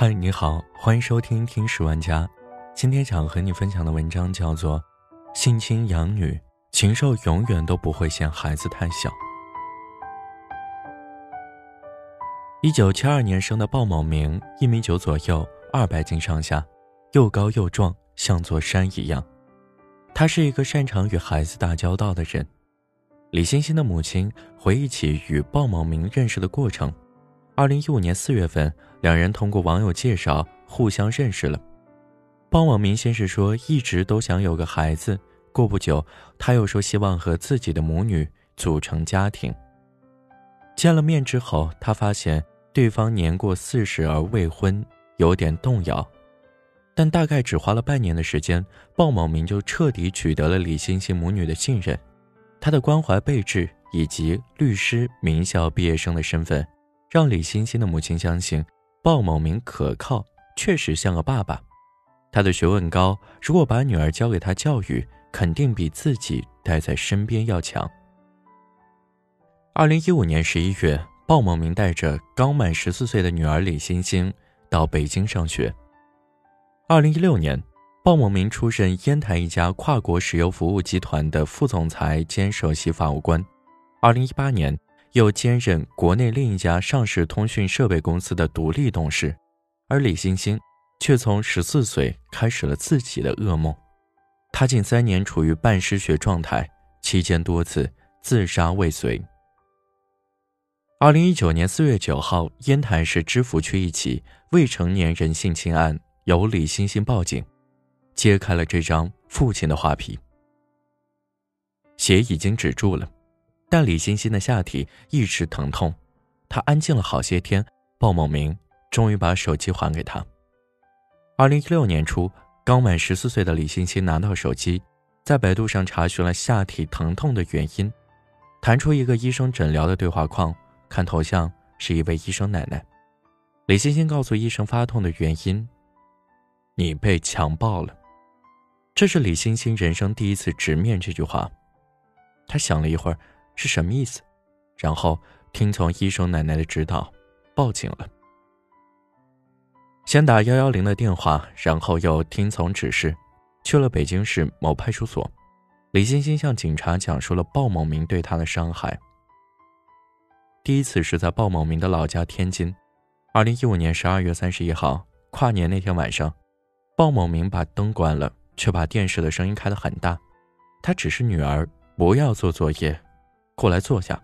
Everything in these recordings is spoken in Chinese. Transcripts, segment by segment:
嗨，你好，欢迎收听《听十万家》。今天想和你分享的文章叫做《性侵养女，禽兽永远都不会嫌孩子太小》。一九七二年生的鲍某明，一米九左右，二百斤上下，又高又壮，像座山一样。他是一个擅长与孩子打交道的人。李欣欣的母亲回忆起与鲍某明认识的过程。二零一五年四月份，两人通过网友介绍互相认识了。鲍某明先是说一直都想有个孩子，过不久他又说希望和自己的母女组成家庭。见了面之后，他发现对方年过四十而未婚，有点动摇。但大概只花了半年的时间，鲍某明就彻底取得了李欣欣母女的信任。他的关怀备至以及律师、名校毕业生的身份。让李欣欣的母亲相信鲍某明可靠，确实像个爸爸。他的学问高，如果把女儿交给他教育，肯定比自己待在身边要强。二零一五年十一月，鲍某明带着刚满十四岁的女儿李欣欣到北京上学。二零一六年，鲍某明出任烟台一家跨国石油服务集团的副总裁兼首席法务官。二零一八年。又兼任国内另一家上市通讯设备公司的独立董事，而李欣欣却从十四岁开始了自己的噩梦。他近三年处于半失学状态，期间多次自杀未遂。二零一九年四月九号，烟台市芝罘区一起未成年人性侵案由李欣欣报警，揭开了这张父亲的画皮。血已经止住了。但李欣欣的下体一直疼痛，她安静了好些天。鲍某明终于把手机还给她。二零一六年初，刚满十四岁的李欣欣拿到手机，在百度上查询了下体疼痛的原因，弹出一个医生诊疗的对话框，看头像是一位医生奶奶。李欣欣告诉医生发痛的原因：“你被强暴了。”这是李欣欣人生第一次直面这句话。她想了一会儿。是什么意思？然后听从医生奶奶的指导，报警了。先打幺幺零的电话，然后又听从指示，去了北京市某派出所。李欣欣向警察讲述了鲍某明对她的伤害。第一次是在鲍某明的老家天津，二零一五年十二月三十一号跨年那天晚上，鲍某明把灯关了，却把电视的声音开得很大。他只是女儿，不要做作业。过来坐下，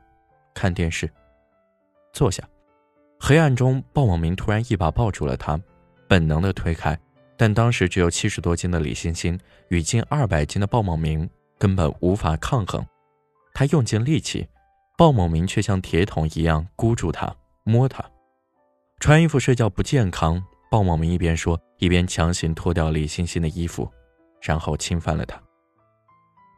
看电视。坐下。黑暗中，鲍某明突然一把抱住了他，本能的推开，但当时只有七十多斤的李欣欣与近二百斤的鲍某明根本无法抗衡。他用尽力气，鲍某明却像铁桶一样箍住他，摸他。穿衣服睡觉不健康。鲍某明一边说，一边强行脱掉李欣欣的衣服，然后侵犯了她。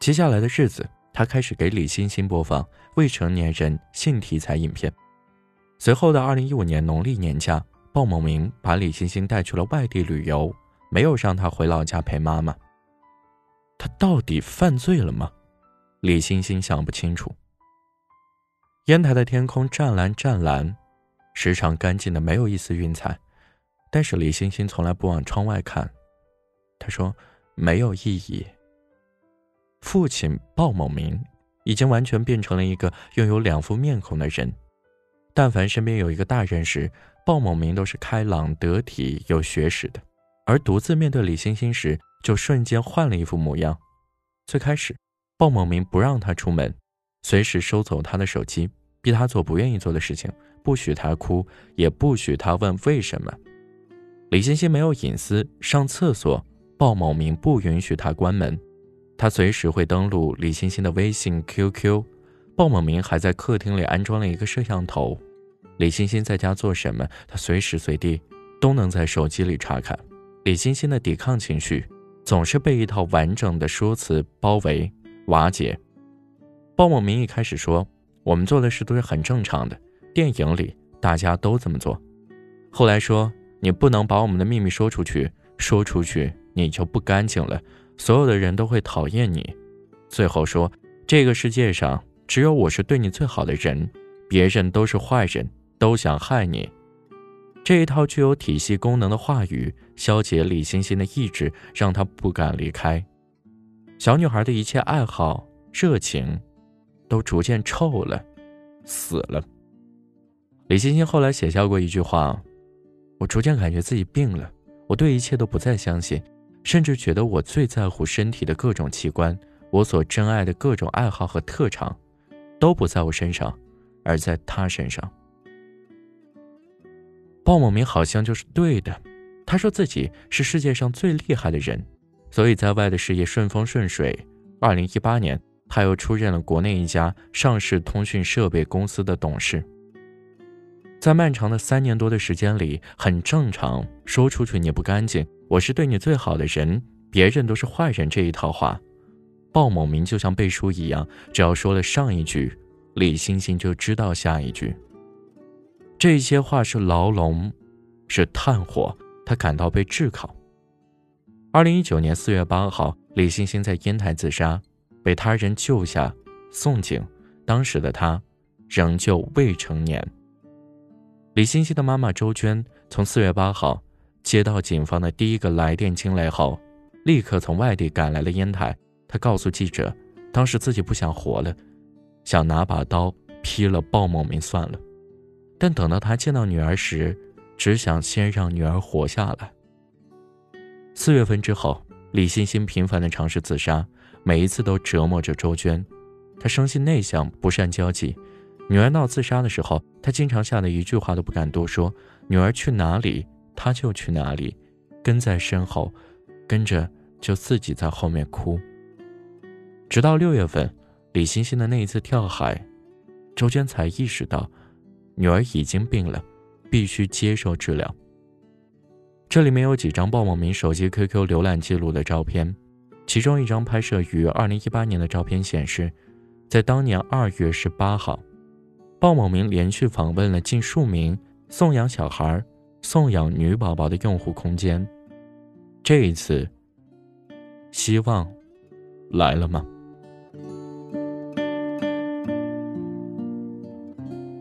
接下来的日子。他开始给李欣欣播放未成年人性题材影片。随后的二零一五年农历年假，鲍某明把李欣欣带去了外地旅游，没有让她回老家陪妈妈。他到底犯罪了吗？李欣欣想不清楚。烟台的天空湛蓝湛蓝，时常干净的没有一丝云彩，但是李欣欣从来不往窗外看。他说：“没有意义。”父亲鲍某明已经完全变成了一个拥有两副面孔的人。但凡身边有一个大人时，鲍某明都是开朗得体、有学识的；而独自面对李欣欣时，就瞬间换了一副模样。最开始，鲍某明不让他出门，随时收走他的手机，逼他做不愿意做的事情，不许他哭，也不许他问为什么。李欣欣没有隐私，上厕所，鲍某明不允许他关门。他随时会登录李欣欣的微信、QQ。鲍某明还在客厅里安装了一个摄像头。李欣欣在家做什么，他随时随地都能在手机里查看。李欣欣的抵抗情绪总是被一套完整的说辞包围、瓦解。鲍某明一开始说：“我们做的事都是很正常的，电影里大家都这么做。”后来说：“你不能把我们的秘密说出去，说出去你就不干净了。”所有的人都会讨厌你，最后说：“这个世界上只有我是对你最好的人，别人都是坏人，都想害你。”这一套具有体系功能的话语，消解李欣欣的意志，让她不敢离开。小女孩的一切爱好、热情，都逐渐臭了，死了。李欣欣后来写下过一句话：“我逐渐感觉自己病了，我对一切都不再相信，甚至觉得我最在乎身体的各种器官，我所珍爱的各种爱好和特长，都不在我身上，而在他身上。”鲍某明好像就是对的，他说自己是世界上最厉害的人，所以在外的事业顺风顺水。二零一八年，他又出任了国内一家上市通讯设备公司的董事。在漫长的三年多的时间里，很正常，说出去你不干净，我是对你最好的人，别人都是坏人这一套话，鲍某明就像背书一样，只要说了上一句，李星星就知道下一句。这些话是牢笼，是炭火，他感到被炙烤。二零一九年四月八号，李星星在烟台自杀，被他人救下，送警。当时的他仍旧未成年。李欣欣的妈妈周娟从四月八号接到警方的第一个来电惊雷后，立刻从外地赶来了烟台。她告诉记者，当时自己不想活了，想拿把刀劈了鲍某明算了。但等到他见到女儿时，只想先让女儿活下来。四月份之后，李欣欣频繁地尝试自杀，每一次都折磨着周娟。她生性内向，不善交际。女儿闹自杀的时候，他经常吓得一句话都不敢多说。女儿去哪里，他就去哪里，跟在身后，跟着就自己在后面哭。直到六月份，李欣欣的那一次跳海，周娟才意识到。女儿已经病了，必须接受治疗。这里面有几张鲍某明手机 QQ 浏览记录的照片，其中一张拍摄于二零一八年的照片显示，在当年二月十八号，鲍某明连续访问了近数名送养小孩、送养女宝宝的用户空间。这一次，希望来了吗？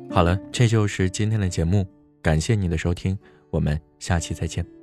好了，这就是今天的节目，感谢你的收听，我们下期再见。